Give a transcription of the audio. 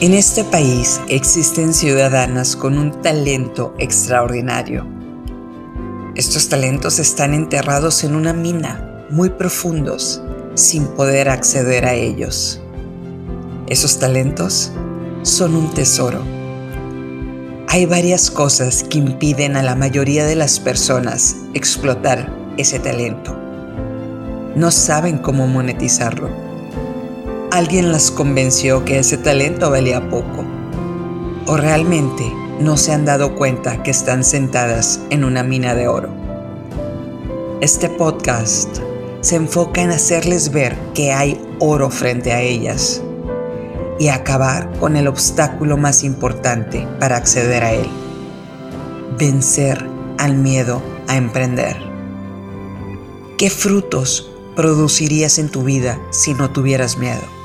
En este país existen ciudadanas con un talento extraordinario. Estos talentos están enterrados en una mina, muy profundos, sin poder acceder a ellos. Esos talentos son un tesoro. Hay varias cosas que impiden a la mayoría de las personas explotar ese talento. No saben cómo monetizarlo alguien las convenció que ese talento valía poco. O realmente no se han dado cuenta que están sentadas en una mina de oro. Este podcast se enfoca en hacerles ver que hay oro frente a ellas y acabar con el obstáculo más importante para acceder a él. Vencer al miedo a emprender. ¿Qué frutos producirías en tu vida si no tuvieras miedo?